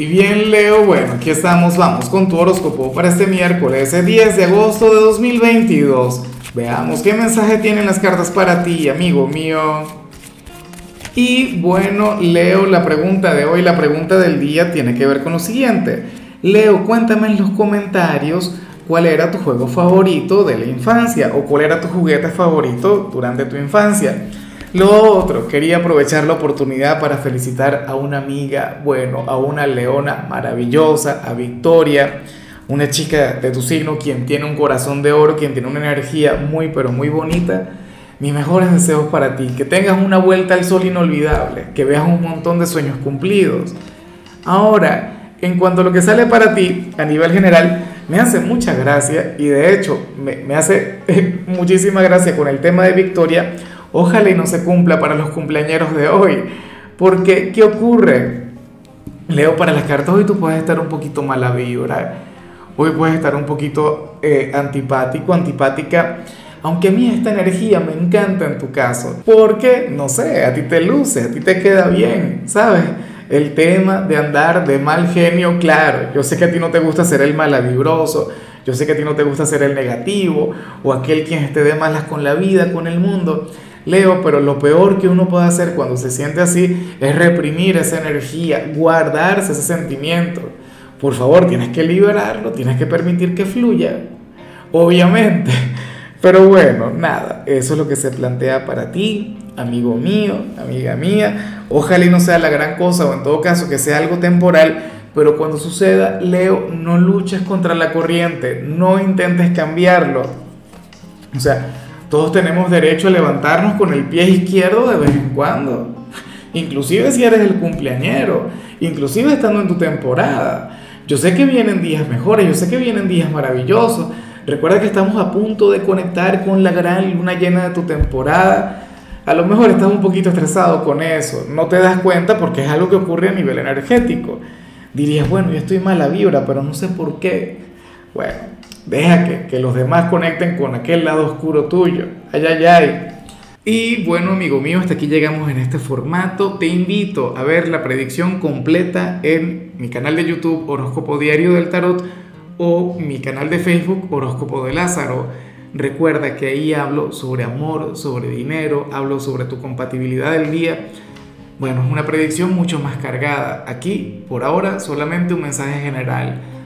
Y bien, Leo, bueno, aquí estamos, vamos con tu horóscopo para este miércoles, 10 de agosto de 2022. Veamos qué mensaje tienen las cartas para ti, amigo mío. Y bueno, Leo, la pregunta de hoy, la pregunta del día tiene que ver con lo siguiente. Leo, cuéntame en los comentarios cuál era tu juego favorito de la infancia o cuál era tu juguete favorito durante tu infancia. Lo otro, quería aprovechar la oportunidad para felicitar a una amiga, bueno, a una leona maravillosa, a Victoria, una chica de tu signo, quien tiene un corazón de oro, quien tiene una energía muy, pero muy bonita. Mis mejores deseos para ti, que tengas una vuelta al sol inolvidable, que veas un montón de sueños cumplidos. Ahora, en cuanto a lo que sale para ti a nivel general, me hace mucha gracia y de hecho me, me hace muchísima gracia con el tema de Victoria Ojalá y no se cumpla para los cumpleañeros de hoy. Porque, ¿qué ocurre? Leo, para las cartas hoy tú puedes estar un poquito mala vibra. Hoy puedes estar un poquito eh, antipático, antipática. Aunque a mí esta energía me encanta en tu caso. Porque, no sé, a ti te luce, a ti te queda bien, ¿sabes? El tema de andar de mal genio, claro. Yo sé que a ti no te gusta ser el malavibroso. Yo sé que a ti no te gusta ser el negativo o aquel quien esté de malas con la vida, con el mundo. Leo, pero lo peor que uno puede hacer cuando se siente así es reprimir esa energía, guardarse ese sentimiento. Por favor, tienes que liberarlo, tienes que permitir que fluya, obviamente. Pero bueno, nada, eso es lo que se plantea para ti, amigo mío, amiga mía. Ojalá y no sea la gran cosa o en todo caso que sea algo temporal, pero cuando suceda, Leo, no luches contra la corriente, no intentes cambiarlo. O sea, todos tenemos derecho a levantarnos con el pie izquierdo de vez en cuando. Inclusive si eres el cumpleañero, inclusive estando en tu temporada. Yo sé que vienen días mejores, yo sé que vienen días maravillosos. Recuerda que estamos a punto de conectar con la gran luna llena de tu temporada. A lo mejor estás un poquito estresado con eso, no te das cuenta porque es algo que ocurre a nivel energético. Dirías, bueno, yo estoy mala vibra, pero no sé por qué. Bueno, Deja que, los demás conecten con aquel lado oscuro tuyo. Ay, ay, ay. Y bueno, amigo mío, hasta aquí llegamos en este formato. Te invito a ver la predicción completa en mi canal de YouTube Horóscopo Diario del Tarot o mi canal de Facebook Horóscopo de Lázaro. Recuerda que ahí hablo sobre amor, sobre dinero, hablo sobre tu compatibilidad del día. Bueno, es una predicción mucho más cargada. Aquí, por ahora, solamente un mensaje general